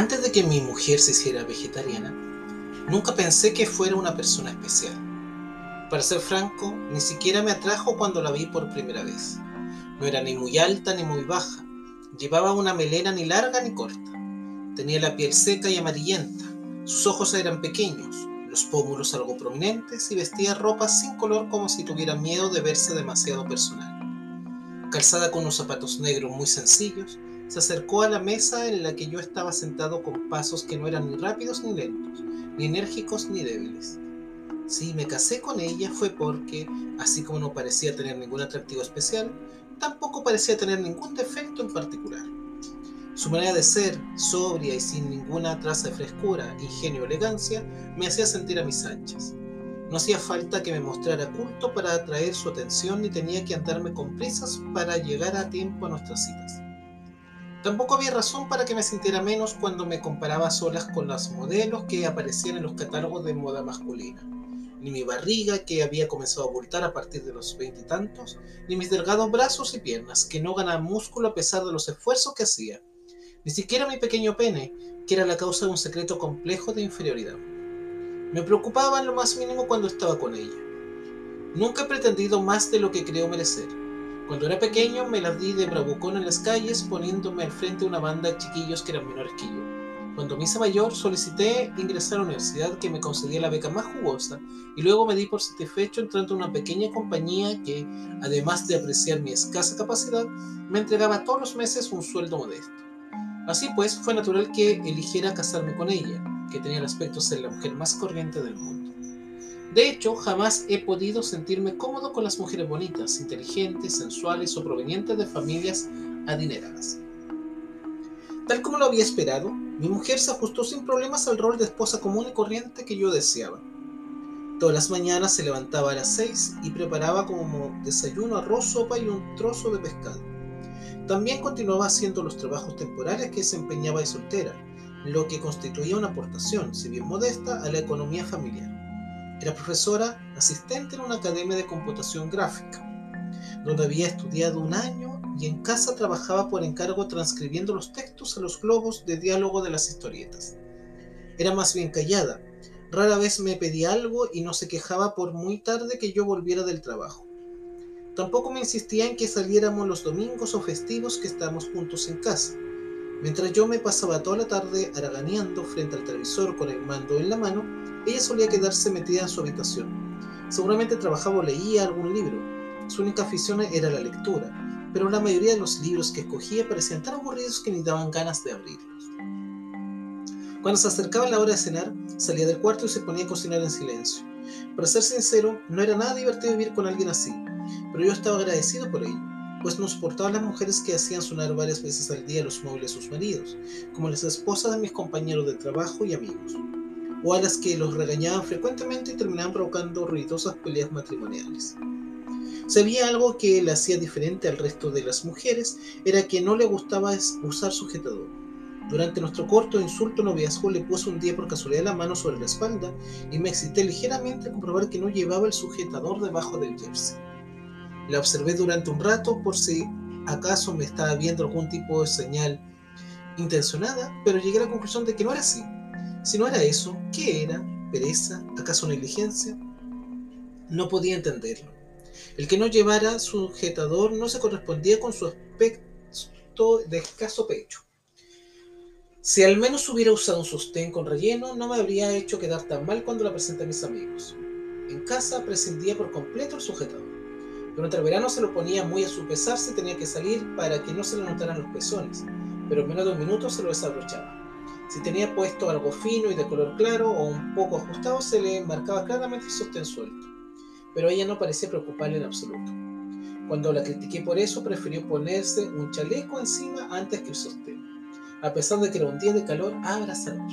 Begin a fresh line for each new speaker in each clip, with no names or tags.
Antes de que mi mujer se hiciera vegetariana, nunca pensé que fuera una persona especial. Para ser franco, ni siquiera me atrajo cuando la vi por primera vez. No era ni muy alta ni muy baja. Llevaba una melena ni larga ni corta. Tenía la piel seca y amarillenta. Sus ojos eran pequeños, los pómulos algo prominentes y vestía ropa sin color como si tuviera miedo de verse demasiado personal. Calzada con unos zapatos negros muy sencillos, se acercó a la mesa en la que yo estaba sentado con pasos que no eran ni rápidos ni lentos, ni enérgicos ni débiles. Si me casé con ella fue porque, así como no parecía tener ningún atractivo especial, tampoco parecía tener ningún defecto en particular. Su manera de ser, sobria y sin ninguna traza de frescura, ingenio o elegancia, me hacía sentir a mis anchas. No hacía falta que me mostrara culto para atraer su atención ni tenía que andarme con prisas para llegar a tiempo a nuestras citas. Tampoco había razón para que me sintiera menos cuando me comparaba solas con las modelos que aparecían en los catálogos de moda masculina. Ni mi barriga, que había comenzado a abultar a partir de los veintitantos, ni mis delgados brazos y piernas, que no ganaban músculo a pesar de los esfuerzos que hacía. Ni siquiera mi pequeño pene, que era la causa de un secreto complejo de inferioridad. Me preocupaba en lo más mínimo cuando estaba con ella. Nunca he pretendido más de lo que creo merecer cuando era pequeño me las di de bravucón en las calles poniéndome al frente de una banda de chiquillos que eran menores que yo. Cuando me hice mayor solicité ingresar a la universidad que me concedía la beca más jugosa y luego me di por satisfecho entrando en una pequeña compañía que, además de apreciar mi escasa capacidad, me entregaba todos los meses un sueldo modesto. Así pues, fue natural que eligiera casarme con ella, que tenía el aspecto de ser la mujer más corriente del mundo. De hecho, jamás he podido sentirme cómodo con las mujeres bonitas, inteligentes, sensuales o provenientes de familias adineradas. Tal como lo había esperado, mi mujer se ajustó sin problemas al rol de esposa común y corriente que yo deseaba. Todas las mañanas se levantaba a las seis y preparaba como desayuno arroz, sopa y un trozo de pescado. También continuaba haciendo los trabajos temporales que desempeñaba de soltera, lo que constituía una aportación, si bien modesta, a la economía familiar. Era profesora asistente en una academia de computación gráfica, donde había estudiado un año y en casa trabajaba por encargo transcribiendo los textos a los globos de diálogo de las historietas. Era más bien callada, rara vez me pedía algo y no se quejaba por muy tarde que yo volviera del trabajo. Tampoco me insistía en que saliéramos los domingos o festivos que estábamos juntos en casa. Mientras yo me pasaba toda la tarde haraganeando frente al televisor con el mando en la mano, ella solía quedarse metida en su habitación. Seguramente trabajaba o leía algún libro. Su única afición era la lectura, pero la mayoría de los libros que escogía parecían tan aburridos que ni daban ganas de abrirlos. Cuando se acercaba la hora de cenar, salía del cuarto y se ponía a cocinar en silencio. Para ser sincero, no era nada divertido vivir con alguien así, pero yo estaba agradecido por ello, pues no soportaba a las mujeres que hacían sonar varias veces al día los móviles de sus maridos, como las esposas de mis compañeros de trabajo y amigos o a las que los regañaban frecuentemente y terminaban provocando ruidosas peleas matrimoniales. Si había algo que le hacía diferente al resto de las mujeres, era que no le gustaba usar sujetador. Durante nuestro corto insulto noviazgo le puse un día por casualidad la mano sobre la espalda y me excité ligeramente al comprobar que no llevaba el sujetador debajo del jersey. La observé durante un rato por si acaso me estaba viendo algún tipo de señal intencionada, pero llegué a la conclusión de que no era así. Si no era eso, ¿qué era? ¿Pereza? ¿Acaso negligencia? No podía entenderlo. El que no llevara sujetador no se correspondía con su aspecto de escaso pecho. Si al menos hubiera usado un sostén con relleno, no me habría hecho quedar tan mal cuando la presenté a mis amigos. En casa prescindía por completo el sujetador. Durante el verano se lo ponía muy a su pesar si tenía que salir para que no se le notaran los pezones, pero en menos de un minuto se lo desabrochaba. Si tenía puesto algo fino y de color claro o un poco ajustado, se le marcaba claramente el sostén suelto. Pero ella no parecía preocuparle en absoluto. Cuando la critiqué por eso, prefirió ponerse un chaleco encima antes que el sostén, a pesar de que era un día de calor abrasador.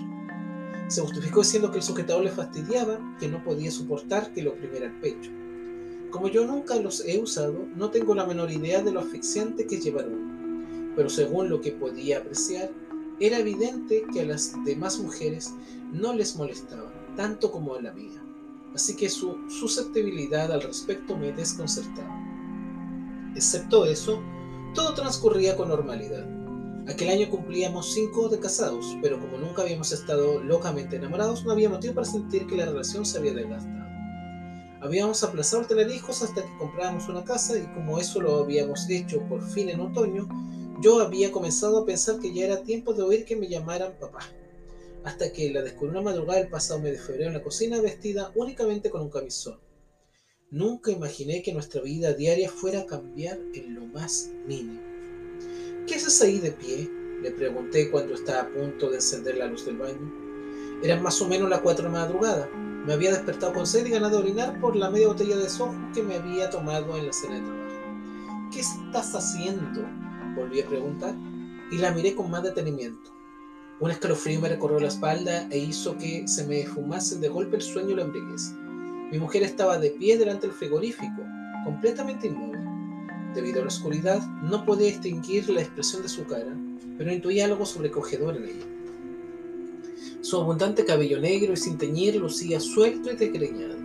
Se justificó diciendo que el sujetador le fastidiaba, que no podía soportar que lo oprimiera el pecho. Como yo nunca los he usado, no tengo la menor idea de lo asfixiante que es llevar uno, pero según lo que podía apreciar, era evidente que a las demás mujeres no les molestaba, tanto como a la mía, así que su susceptibilidad al respecto me desconcertaba. Excepto eso, todo transcurría con normalidad. Aquel año cumplíamos cinco de casados, pero como nunca habíamos estado locamente enamorados, no había motivo para sentir que la relación se había desgastado. Habíamos aplazado el tener hijos hasta que comprábamos una casa y como eso lo habíamos hecho por fin en otoño, yo había comenzado a pensar que ya era tiempo de oír que me llamaran papá. Hasta que la descubrí una madrugada el pasado mes de febrero en la cocina vestida únicamente con un camisón. Nunca imaginé que nuestra vida diaria fuera a cambiar en lo más mínimo. ¿Qué haces ahí de pie? Le pregunté cuando estaba a punto de encender la luz del baño. Eran más o menos las cuatro de madrugada. Me había despertado con sed y ganas de orinar por la media botella de sojo que me había tomado en la cena de trabajo. ¿Qué estás haciendo? Volví a preguntar y la miré con más detenimiento. Un escalofrío me recorrió la espalda e hizo que se me fumase de golpe el sueño y la embriaguez. Mi mujer estaba de pie delante del frigorífico, completamente inmóvil. Debido a la oscuridad, no podía distinguir la expresión de su cara, pero intuía algo sobrecogedor en ella. Su abundante cabello negro y sin teñir lucía suelto y desgreñado.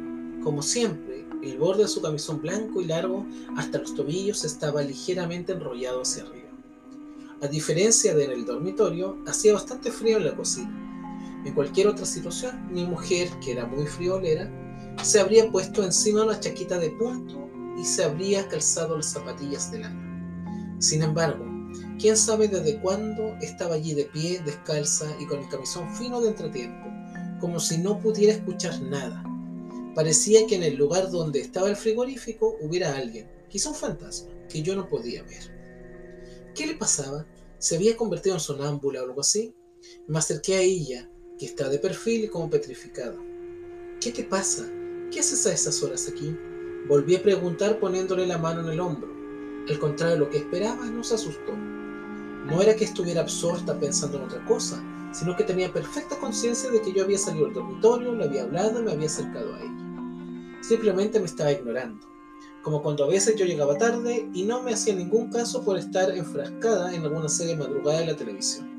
Como siempre, el borde de su camisón blanco y largo hasta los tobillos estaba ligeramente enrollado hacia arriba. A diferencia de en el dormitorio, hacía bastante frío en la cocina. En cualquier otra situación, mi mujer, que era muy friolera, se habría puesto encima una chaquita de punto y se habría calzado las zapatillas de lana. Sin embargo, quién sabe desde cuándo estaba allí de pie, descalza y con el camisón fino de entretiempo, como si no pudiera escuchar nada. Parecía que en el lugar donde estaba el frigorífico hubiera alguien, quizá un fantasma, que yo no podía ver. ¿Qué le pasaba? ¿Se había convertido en sonámbula o algo así? Me acerqué a ella, que estaba de perfil y como petrificada. ¿Qué te pasa? ¿Qué haces a esas horas aquí? Volví a preguntar poniéndole la mano en el hombro. Al contrario de lo que esperaba, nos asustó. No era que estuviera absorta pensando en otra cosa, sino que tenía perfecta conciencia de que yo había salido del dormitorio, le había hablado y me había acercado a ella. Simplemente me estaba ignorando, como cuando a veces yo llegaba tarde y no me hacía ningún caso por estar enfrascada en alguna serie madrugada de la televisión.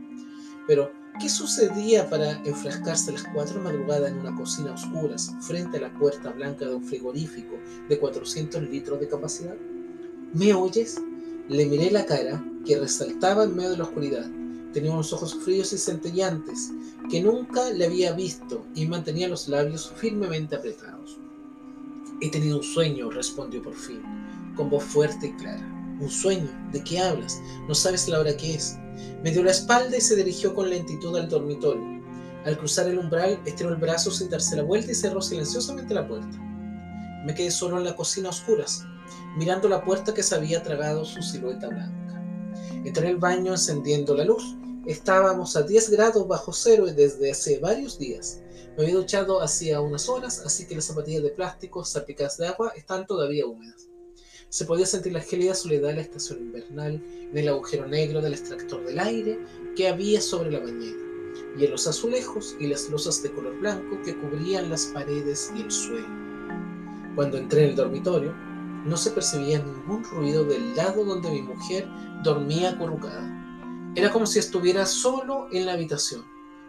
Pero ¿Qué sucedía para enfrascarse a las cuatro de madrugada en una cocina a oscuras frente a la puerta blanca de un frigorífico de 400 litros de capacidad? ¿Me oyes? Le miré la cara, que resaltaba en medio de la oscuridad. Tenía unos ojos fríos y centellantes, que nunca le había visto, y mantenía los labios firmemente apretados. He tenido un sueño, respondió por fin, con voz fuerte y clara. ¿Un sueño? ¿De qué hablas? No sabes la hora que es. Me dio la espalda y se dirigió con lentitud al dormitorio. Al cruzar el umbral, estiró el brazo sin darse la vuelta y cerró silenciosamente la puerta. Me quedé solo en la cocina a oscuras, mirando la puerta que se había tragado su silueta blanca. Entré al baño encendiendo la luz. Estábamos a 10 grados bajo cero desde hace varios días. Me había duchado hacía unas horas, así que las zapatillas de plástico salpicadas de agua están todavía húmedas. Se podía sentir la gélida soledad de la estación invernal en el agujero negro del extractor del aire que había sobre la bañera, y en los azulejos y las losas de color blanco que cubrían las paredes y el suelo. Cuando entré en el dormitorio, no se percibía ningún ruido del lado donde mi mujer dormía acurrucada. Era como si estuviera solo en la habitación.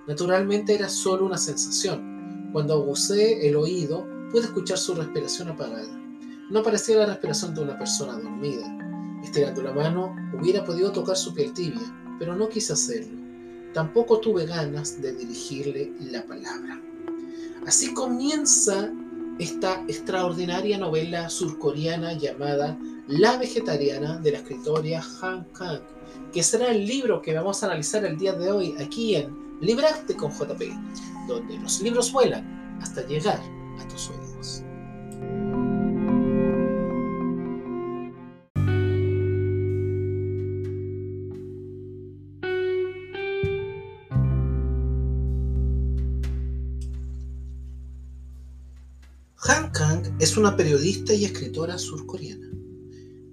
Naturalmente era solo una sensación. Cuando aguzé el oído, pude escuchar su respiración apagada. No parecía la respiración de una persona dormida. Estirando la mano, hubiera podido tocar su piel tibia, pero no quise hacerlo. Tampoco tuve ganas de dirigirle la palabra. Así comienza esta extraordinaria novela surcoreana llamada La Vegetariana de la escritora Han Kang, que será el libro que vamos a analizar el día de hoy aquí en Librarte con JP, donde los libros vuelan hasta llegar a tus oídos. Es una periodista y escritora surcoreana,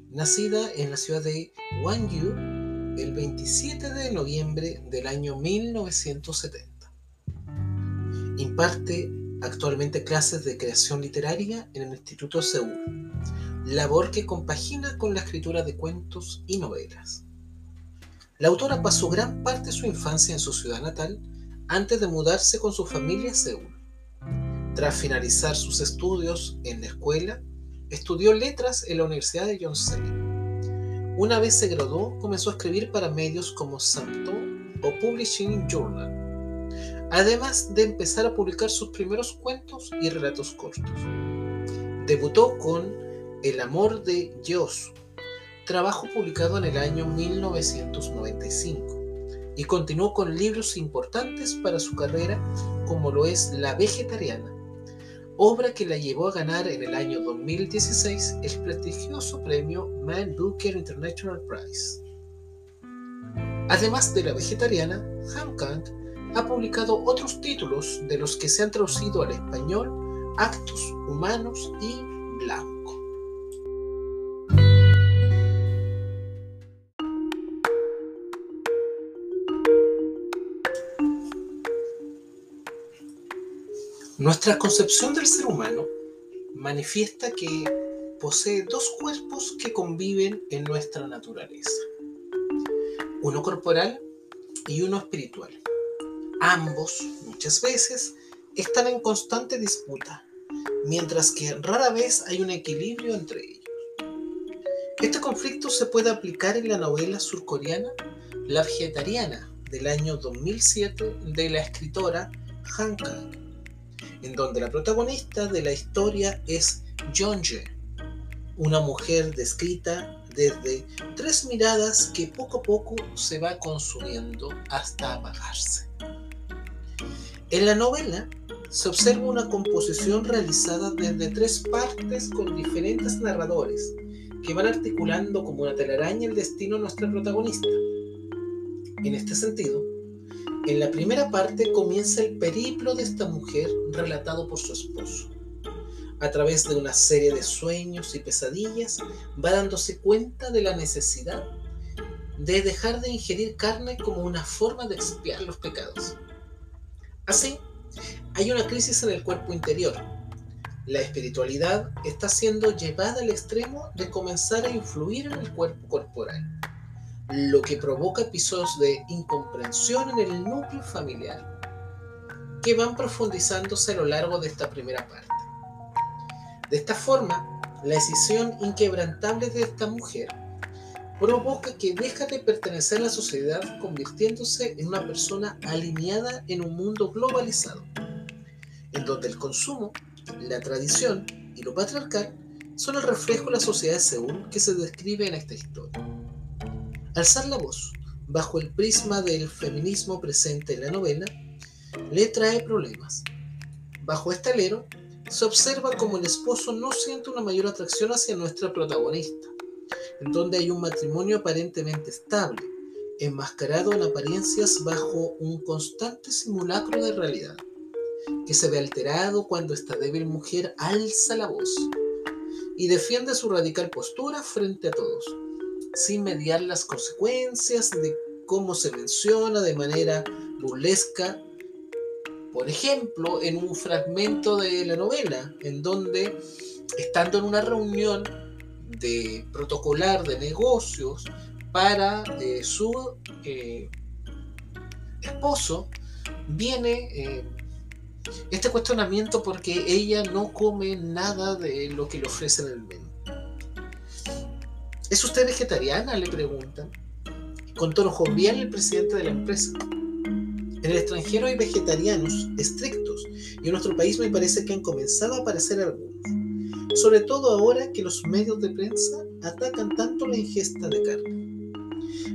nacida en la ciudad de Gwangju el 27 de noviembre del año 1970. Imparte actualmente clases de creación literaria en el Instituto Seúl, labor que compagina con la escritura de cuentos y novelas. La autora pasó gran parte de su infancia en su ciudad natal antes de mudarse con su familia a Seúl. Tras finalizar sus estudios en la escuela, estudió letras en la Universidad de Yonsei. Una vez se graduó, comenzó a escribir para medios como Samto o Publishing Journal, además de empezar a publicar sus primeros cuentos y relatos cortos. Debutó con El amor de Yosu, trabajo publicado en el año 1995, y continuó con libros importantes para su carrera como lo es La Vegetariana, obra que la llevó a ganar en el año 2016 el prestigioso premio Man Booker International Prize. Además de La Vegetariana, Han Kang ha publicado otros títulos de los que se han traducido al español Actos Humanos y Blanco. Nuestra concepción del ser humano manifiesta que posee dos cuerpos que conviven en nuestra naturaleza. Uno corporal y uno espiritual. Ambos, muchas veces, están en constante disputa, mientras que rara vez hay un equilibrio entre ellos. Este conflicto se puede aplicar en la novela surcoreana La Vegetariana del año 2007 de la escritora Han Kang en donde la protagonista de la historia es Jeonje, una mujer descrita desde tres miradas que poco a poco se va consumiendo hasta apagarse. En la novela se observa una composición realizada desde tres partes con diferentes narradores que van articulando como una telaraña el destino de nuestra protagonista. En este sentido, en la primera parte comienza el periplo de esta mujer relatado por su esposo. A través de una serie de sueños y pesadillas va dándose cuenta de la necesidad de dejar de ingerir carne como una forma de expiar los pecados. Así, hay una crisis en el cuerpo interior. La espiritualidad está siendo llevada al extremo de comenzar a influir en el cuerpo corporal lo que provoca episodios de incomprensión en el núcleo familiar que van profundizándose a lo largo de esta primera parte. De esta forma, la decisión inquebrantable de esta mujer provoca que deja de pertenecer a la sociedad convirtiéndose en una persona alineada en un mundo globalizado, en donde el consumo, la tradición y lo patriarcal son el reflejo de la sociedad Seúl que se describe en esta historia. Alzar la voz bajo el prisma del feminismo presente en la novela le trae problemas. Bajo este alero, se observa como el esposo no siente una mayor atracción hacia nuestra protagonista, en donde hay un matrimonio aparentemente estable, enmascarado en apariencias bajo un constante simulacro de realidad, que se ve alterado cuando esta débil mujer alza la voz y defiende su radical postura frente a todos sin mediar las consecuencias de cómo se menciona de manera burlesca, por ejemplo, en un fragmento de la novela, en donde, estando en una reunión de protocolar de negocios para eh, su eh, esposo, viene eh, este cuestionamiento porque ella no come nada de lo que le ofrecen en el menú. ¿Es usted vegetariana? le preguntan. Con tono jovial el presidente de la empresa. En el extranjero hay vegetarianos estrictos y en nuestro país me parece que han comenzado a aparecer algunos. Sobre todo ahora que los medios de prensa atacan tanto la ingesta de carne.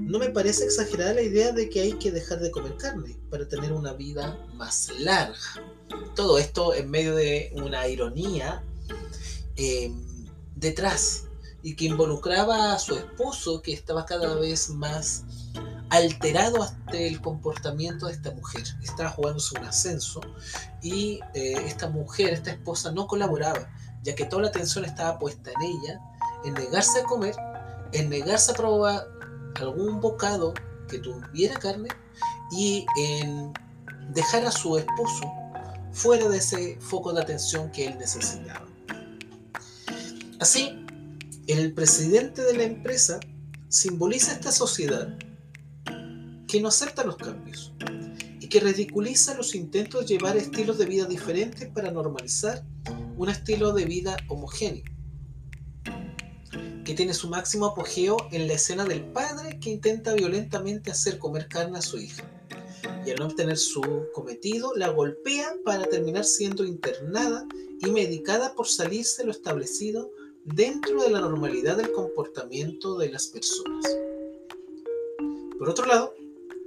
No me parece exagerada la idea de que hay que dejar de comer carne para tener una vida más larga. Todo esto en medio de una ironía eh, detrás y que involucraba a su esposo que estaba cada vez más alterado ante el comportamiento de esta mujer. Estaba jugándose un ascenso y eh, esta mujer, esta esposa, no colaboraba, ya que toda la atención estaba puesta en ella, en negarse a comer, en negarse a probar algún bocado que tuviera carne y en dejar a su esposo fuera de ese foco de atención que él necesitaba. Así, el presidente de la empresa simboliza esta sociedad que no acepta los cambios y que ridiculiza los intentos de llevar estilos de vida diferentes para normalizar un estilo de vida homogéneo. que tiene su máximo apogeo en la escena del padre que intenta violentamente hacer comer carne a su hija. Y al no obtener su cometido, la golpea para terminar siendo internada y medicada por salirse lo establecido dentro de la normalidad del comportamiento de las personas. Por otro lado,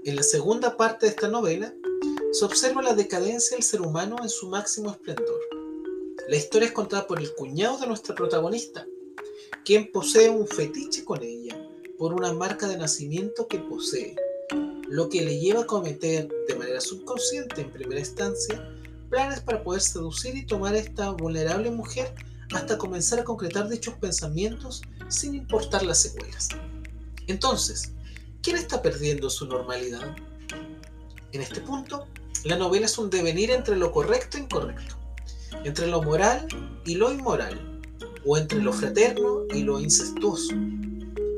en la segunda parte de esta novela, se observa la decadencia del ser humano en su máximo esplendor. La historia es contada por el cuñado de nuestra protagonista, quien posee un fetiche con ella por una marca de nacimiento que posee, lo que le lleva a cometer de manera subconsciente en primera instancia planes para poder seducir y tomar a esta vulnerable mujer hasta comenzar a concretar dichos pensamientos sin importar las secuelas. Entonces, ¿quién está perdiendo su normalidad? En este punto, la novela es un devenir entre lo correcto e incorrecto, entre lo moral y lo inmoral, o entre lo fraterno y lo incestuoso.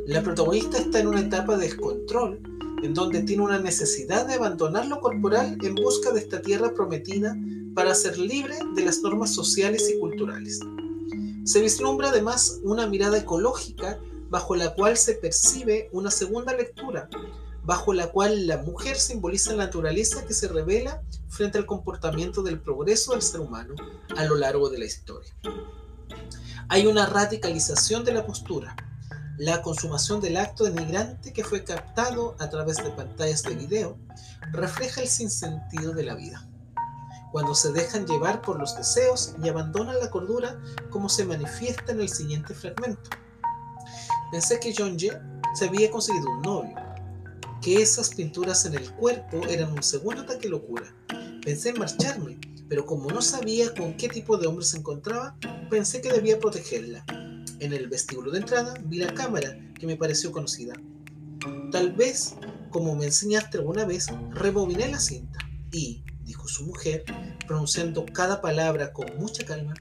La protagonista está en una etapa de descontrol en donde tiene una necesidad de abandonar lo corporal en busca de esta tierra prometida para ser libre de las normas sociales y culturales. Se vislumbra además una mirada ecológica bajo la cual se percibe una segunda lectura, bajo la cual la mujer simboliza la naturaleza que se revela frente al comportamiento del progreso del ser humano a lo largo de la historia. Hay una radicalización de la postura, la consumación del acto denigrante que fue captado a través de pantallas de video refleja el sinsentido de la vida, cuando se dejan llevar por los deseos y abandonan la cordura como se manifiesta en el siguiente fragmento. Pensé que John Jay se había conseguido un novio, que esas pinturas en el cuerpo eran un segundo ataque locura. Pensé en marcharme, pero como no sabía con qué tipo de hombre se encontraba, pensé que debía protegerla. En el vestíbulo de entrada vi la cámara que me pareció conocida. Tal vez, como me enseñaste alguna vez, rebobiné la cinta y, dijo su mujer, pronunciando cada palabra con mucha calma,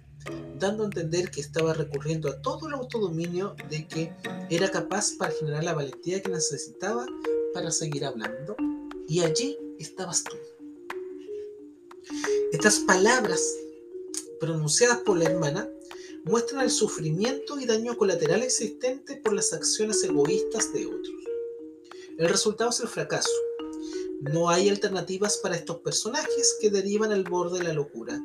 dando a entender que estaba recurriendo a todo el autodominio de que era capaz para generar la valentía que necesitaba para seguir hablando y allí estabas tú. Estas palabras pronunciadas por la hermana muestran el sufrimiento y daño colateral existente por las acciones egoístas de otros. El resultado es el fracaso. No hay alternativas para estos personajes que derivan al borde de la locura,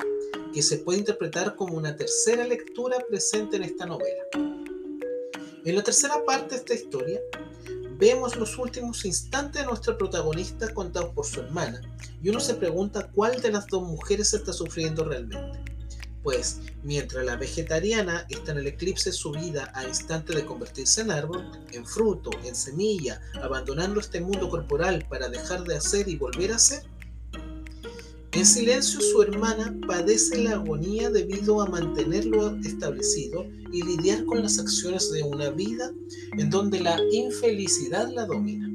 que se puede interpretar como una tercera lectura presente en esta novela. En la tercera parte de esta historia, vemos los últimos instantes de nuestra protagonista contados por su hermana, y uno se pregunta cuál de las dos mujeres está sufriendo realmente. Pues, mientras la vegetariana está en el eclipse subida a instante de convertirse en árbol, en fruto, en semilla, abandonando este mundo corporal para dejar de hacer y volver a ser, en silencio su hermana padece la agonía debido a mantenerlo establecido y lidiar con las acciones de una vida en donde la infelicidad la domina.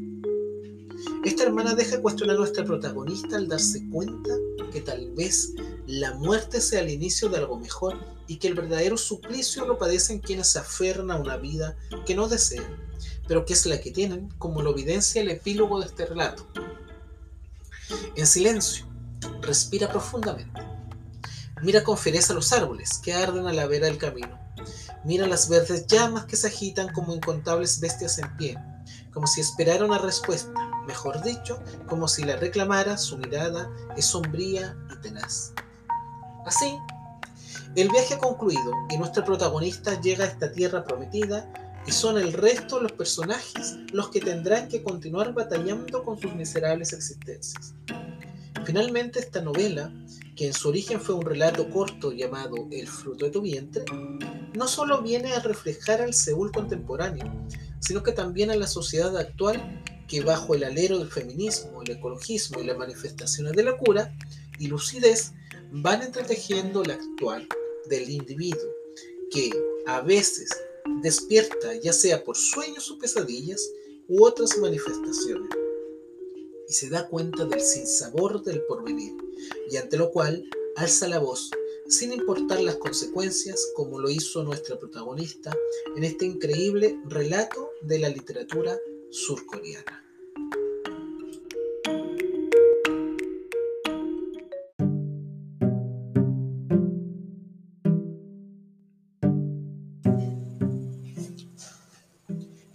Esta hermana deja cuestionar a nuestra protagonista al darse cuenta que tal vez la muerte sea el inicio de algo mejor y que el verdadero suplicio lo padecen quienes se aferran a una vida que no desean, pero que es la que tienen, como lo evidencia el epílogo de este relato. En silencio, Respira profundamente. Mira con fiereza los árboles que arden a la vera del camino. Mira las verdes llamas que se agitan como incontables bestias en pie, como si esperara una respuesta, mejor dicho, como si la reclamara, su mirada es sombría y tenaz. Así, el viaje ha concluido y nuestro protagonista llega a esta tierra prometida y son el resto de los personajes los que tendrán que continuar batallando con sus miserables existencias. Finalmente, esta novela, que en su origen fue un relato corto llamado El fruto de tu vientre, no solo viene a reflejar al Seúl contemporáneo, sino que también a la sociedad actual que bajo el alero del feminismo, el ecologismo y las manifestaciones de la cura y lucidez van entretejiendo la actual del individuo, que a veces despierta ya sea por sueños o pesadillas u otras manifestaciones y se da cuenta del sinsabor del porvenir, y ante lo cual alza la voz, sin importar las consecuencias, como lo hizo nuestra protagonista en este increíble relato de la literatura surcoreana.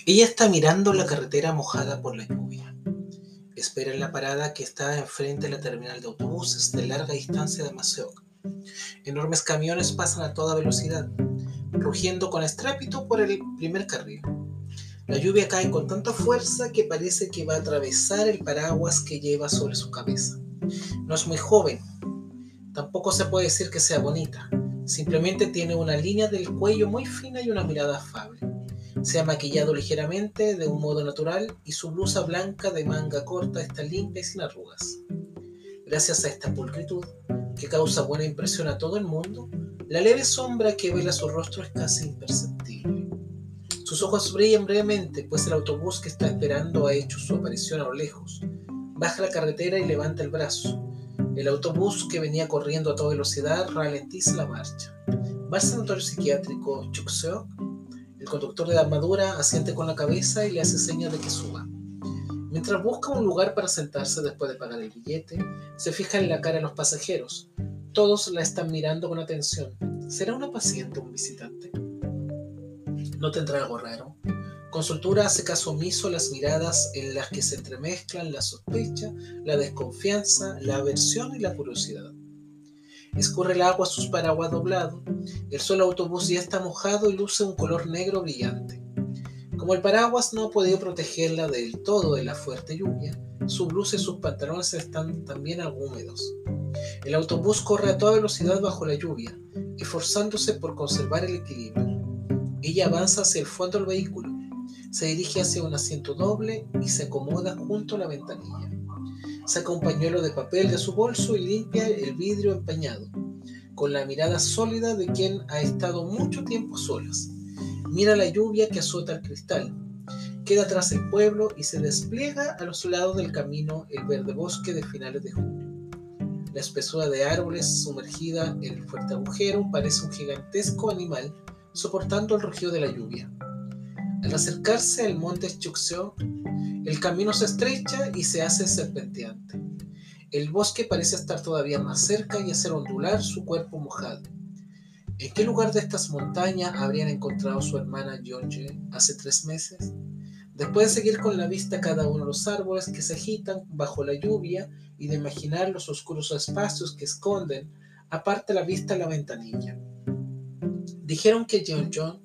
Ella está mirando la carretera mojada por la lluvia. Espera en la parada que está enfrente de la terminal de autobuses de larga distancia de Maseok. Enormes camiones pasan a toda velocidad, rugiendo con estrépito por el primer carril. La lluvia cae con tanta fuerza que parece que va a atravesar el paraguas que lleva sobre su cabeza. No es muy joven, tampoco se puede decir que sea bonita, simplemente tiene una línea del cuello muy fina y una mirada afable. Se ha maquillado ligeramente de un modo natural y su blusa blanca de manga corta está limpia y sin arrugas. Gracias a esta pulcritud, que causa buena impresión a todo el mundo, la leve sombra que vela su rostro es casi imperceptible. Sus ojos brillan brevemente, pues el autobús que está esperando ha hecho su aparición a lo lejos. Baja la carretera y levanta el brazo. El autobús que venía corriendo a toda velocidad ralentiza la marcha. Va al sanatorio psiquiátrico Chukseok el conductor de armadura asiente con la cabeza y le hace señas de que suba. Mientras busca un lugar para sentarse después de pagar el billete, se fija en la cara de los pasajeros. Todos la están mirando con atención. ¿Será una paciente o un visitante? ¿No tendrá algo raro? Con soltura hace caso omiso las miradas en las que se entremezclan la sospecha, la desconfianza, la aversión y la curiosidad. Escurre el agua a sus paraguas doblados. El suelo autobús ya está mojado y luce un color negro brillante. Como el paraguas no ha podido protegerla del todo de la fuerte lluvia, su blusa y sus pantalones están también húmedos. El autobús corre a toda velocidad bajo la lluvia, esforzándose por conservar el equilibrio. Ella avanza hacia el fondo del vehículo, se dirige hacia un asiento doble y se acomoda junto a la ventanilla. Saca un pañuelo de papel de su bolso y limpia el vidrio empañado, con la mirada sólida de quien ha estado mucho tiempo solas. Mira la lluvia que azota el cristal. Queda atrás el pueblo y se despliega a los lados del camino el verde bosque de finales de julio. La espesura de árboles sumergida en el fuerte agujero parece un gigantesco animal soportando el rugido de la lluvia. Al acercarse al monte Chuxeo, el camino se estrecha y se hace serpenteante. El bosque parece estar todavía más cerca y hacer ondular su cuerpo mojado. ¿En qué lugar de estas montañas habrían encontrado su hermana Yonje hace tres meses? Después de seguir con la vista cada uno de los árboles que se agitan bajo la lluvia y de imaginar los oscuros espacios que esconden, aparte la vista a la ventanilla. Dijeron que John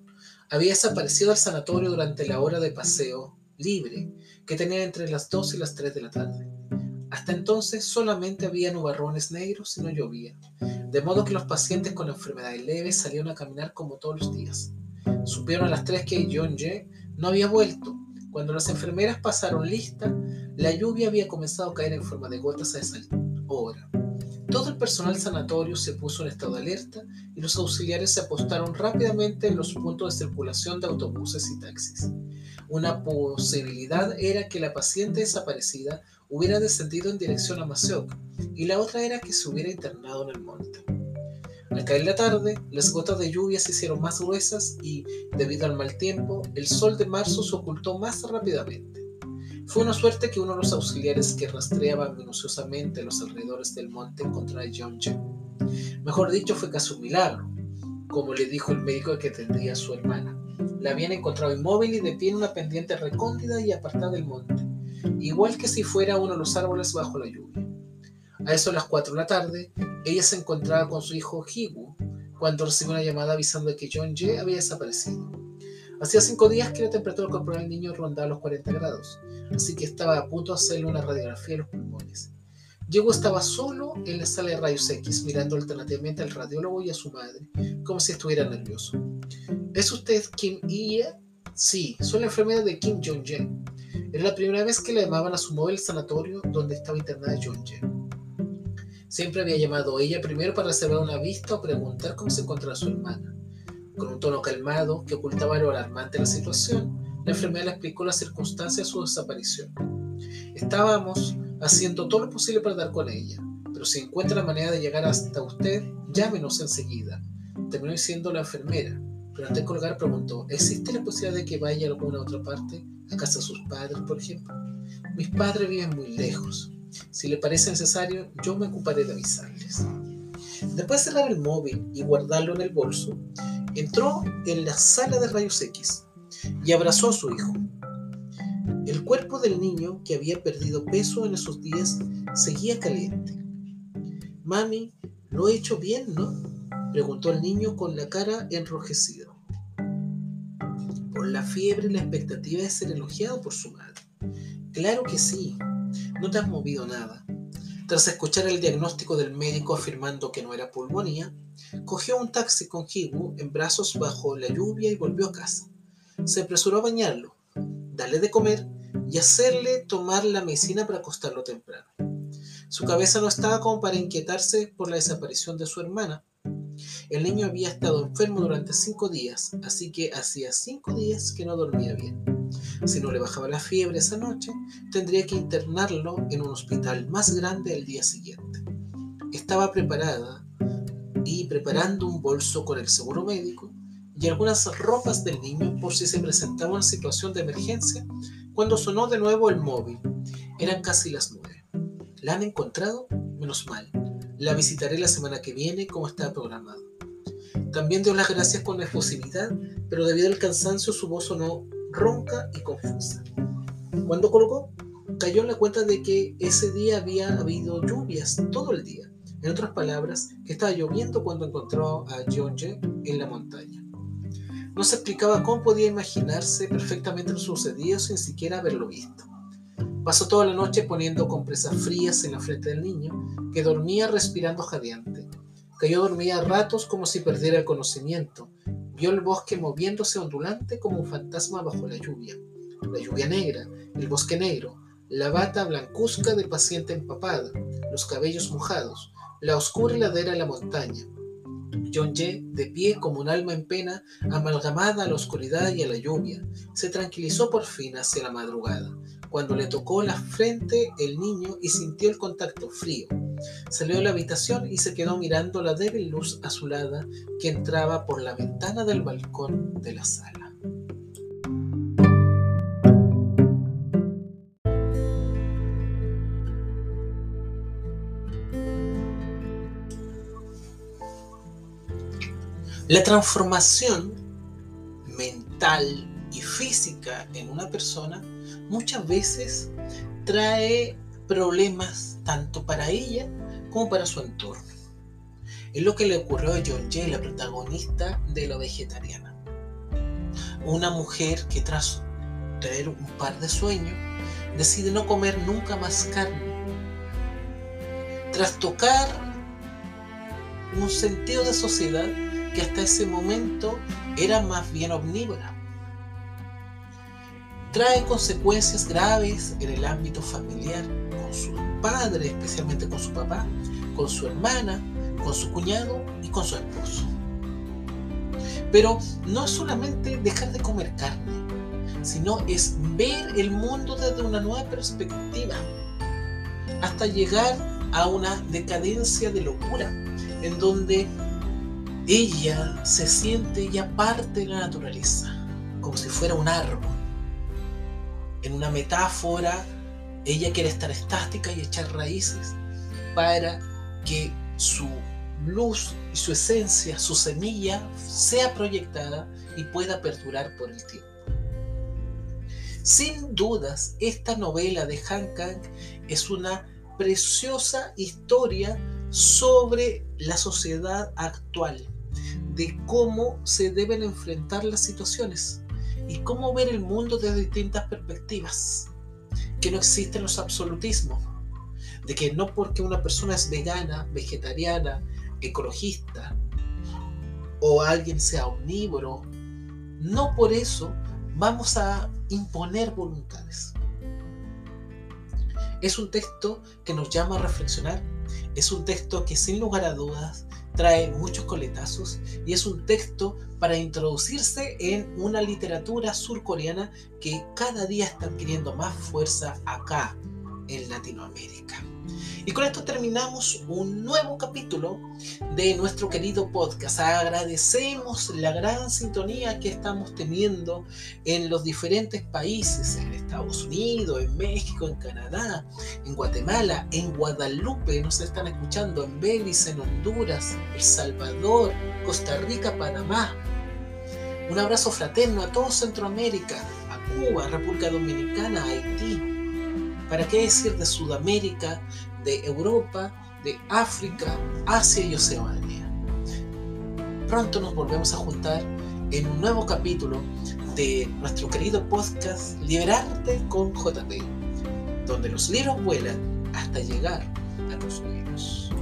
había desaparecido del sanatorio durante la hora de paseo libre que tenía entre las 2 y las 3 de la tarde. Hasta entonces solamente había nubarrones negros y no llovía, de modo que los pacientes con enfermedades leves salieron a caminar como todos los días. Supieron a las 3 que John Ye no había vuelto. Cuando las enfermeras pasaron lista, la lluvia había comenzado a caer en forma de gotas a esa hora. Todo el personal sanatorio se puso en estado de alerta y los auxiliares se apostaron rápidamente en los puntos de circulación de autobuses y taxis. Una posibilidad era que la paciente desaparecida hubiera descendido en dirección a Maseok y la otra era que se hubiera internado en el monte. Al caer la tarde, las gotas de lluvia se hicieron más gruesas y, debido al mal tiempo, el sol de marzo se ocultó más rápidamente. Fue una suerte que uno de los auxiliares que rastreaba minuciosamente los alrededores del monte encontrara a John Mejor dicho, fue casi un milagro, como le dijo el médico que atendía a su hermana. La habían encontrado inmóvil y de pie en una pendiente recóndita y apartada del monte, igual que si fuera uno de los árboles bajo la lluvia. A eso de las 4 de la tarde, ella se encontraba con su hijo Higu cuando recibió una llamada avisando de que John Jay había desaparecido. Hacía cinco días que la temperatura corporal del niño rondaba los 40 grados, así que estaba a punto de hacerle una radiografía de los pulmones. Diego estaba solo en la sala de rayos X, mirando alternativamente al radiólogo y a su madre, como si estuviera nervioso. ¿Es usted Kim Ie? Sí, soy la enfermera de Kim Jong-jae. Era la primera vez que le llamaban a su móvil sanatorio donde estaba internada Jong-jae. Siempre había llamado ella primero para reservar una vista o preguntar cómo se encontraba su hermana. Con un tono calmado que ocultaba lo alarmante de la situación, la enfermera le explicó las circunstancias de su desaparición. Estábamos haciendo todo lo posible para dar con ella, pero si encuentra la manera de llegar hasta usted, llámenos enseguida. Terminó diciendo la enfermera, pero antes de colgar preguntó, ¿existe la posibilidad de que vaya a alguna otra parte? ¿A casa de sus padres, por ejemplo? Mis padres viven muy lejos. Si le parece necesario, yo me ocuparé de avisarles. Después de cerrar el móvil y guardarlo en el bolso, entró en la sala de rayos X y abrazó a su hijo. cuerpo del niño, que había perdido peso en esos días, seguía caliente. Mami, lo he hecho bien, ¿no? preguntó el niño con la cara enrojecida. Por la fiebre y la expectativa de ser elogiado por su madre. Claro que sí, no te has movido nada. Tras escuchar el diagnóstico del médico afirmando que no era pulmonía, cogió un taxi con Hibu en brazos bajo la lluvia y volvió a casa. Se apresuró a bañarlo, darle de comer y hacerle tomar la medicina para acostarlo temprano. Su cabeza no estaba como para inquietarse por la desaparición de su hermana. El niño había estado enfermo durante cinco días, así que hacía cinco días que no dormía bien. Si no le bajaba la fiebre esa noche, tendría que internarlo en un hospital más grande el día siguiente. Estaba preparada y preparando un bolso con el seguro médico y algunas ropas del niño por si se presentaba una situación de emergencia cuando sonó de nuevo el móvil. Eran casi las nueve. ¿La han encontrado? Menos mal. La visitaré la semana que viene como estaba programado. También dio las gracias con efusividad, pero debido al cansancio su voz sonó ronca y confusa. Cuando colgó, cayó en la cuenta de que ese día había habido lluvias todo el día. En otras palabras, que estaba lloviendo cuando encontró a Jay en la montaña. No se explicaba cómo podía imaginarse perfectamente lo sucedido sin siquiera haberlo visto. Pasó toda la noche poniendo compresas frías en la frente del niño, que dormía respirando jadeante. Cayó dormida a ratos como si perdiera el conocimiento, Vio el bosque moviéndose ondulante como un fantasma bajo la lluvia. La lluvia negra, el bosque negro, la bata blancuzca del paciente empapada, los cabellos mojados, la oscura ladera de la montaña. John Ye, de pie como un alma en pena, amalgamada a la oscuridad y a la lluvia, se tranquilizó por fin hacia la madrugada, cuando le tocó la frente el niño y sintió el contacto frío, Salió de la habitación y se quedó mirando la débil luz azulada que entraba por la ventana del balcón de la sala. La transformación mental y física en una persona muchas veces trae problemas tanto para ella como para su entorno. Es lo que le ocurrió a John Jay, la protagonista de lo vegetariana. Una mujer que tras tener un par de sueños decide no comer nunca más carne. Tras tocar un sentido de sociedad que hasta ese momento era más bien omnívora. Trae consecuencias graves en el ámbito familiar con su padre, especialmente con su papá, con su hermana, con su cuñado y con su esposo. Pero no es solamente dejar de comer carne, sino es ver el mundo desde una nueva perspectiva, hasta llegar a una decadencia de locura, en donde ella se siente ya parte de la naturaleza, como si fuera un árbol. En una metáfora ella quiere estar estática y echar raíces para que su luz y su esencia, su semilla, sea proyectada y pueda perdurar por el tiempo. Sin dudas, esta novela de Han Kang es una preciosa historia sobre la sociedad actual, de cómo se deben enfrentar las situaciones y cómo ver el mundo desde distintas perspectivas que no existen los absolutismos, de que no porque una persona es vegana, vegetariana, ecologista o alguien sea omnívoro, no por eso vamos a imponer voluntades. Es un texto que nos llama a reflexionar, es un texto que sin lugar a dudas trae muchos coletazos y es un texto para introducirse en una literatura surcoreana que cada día está adquiriendo más fuerza acá en Latinoamérica. Y con esto terminamos un nuevo capítulo de nuestro querido podcast. Agradecemos la gran sintonía que estamos teniendo en los diferentes países, en Estados Unidos, en México, en Canadá, en Guatemala, en Guadalupe, nos están escuchando en Belice, en Honduras, El Salvador, Costa Rica, Panamá. Un abrazo fraterno a todo Centroamérica, a Cuba, República Dominicana, Haití. ¿Para qué decir de Sudamérica, de Europa, de África, Asia y Oceanía? Pronto nos volvemos a juntar en un nuevo capítulo de nuestro querido podcast Liberarte con JP, donde los libros vuelan hasta llegar a los oídos.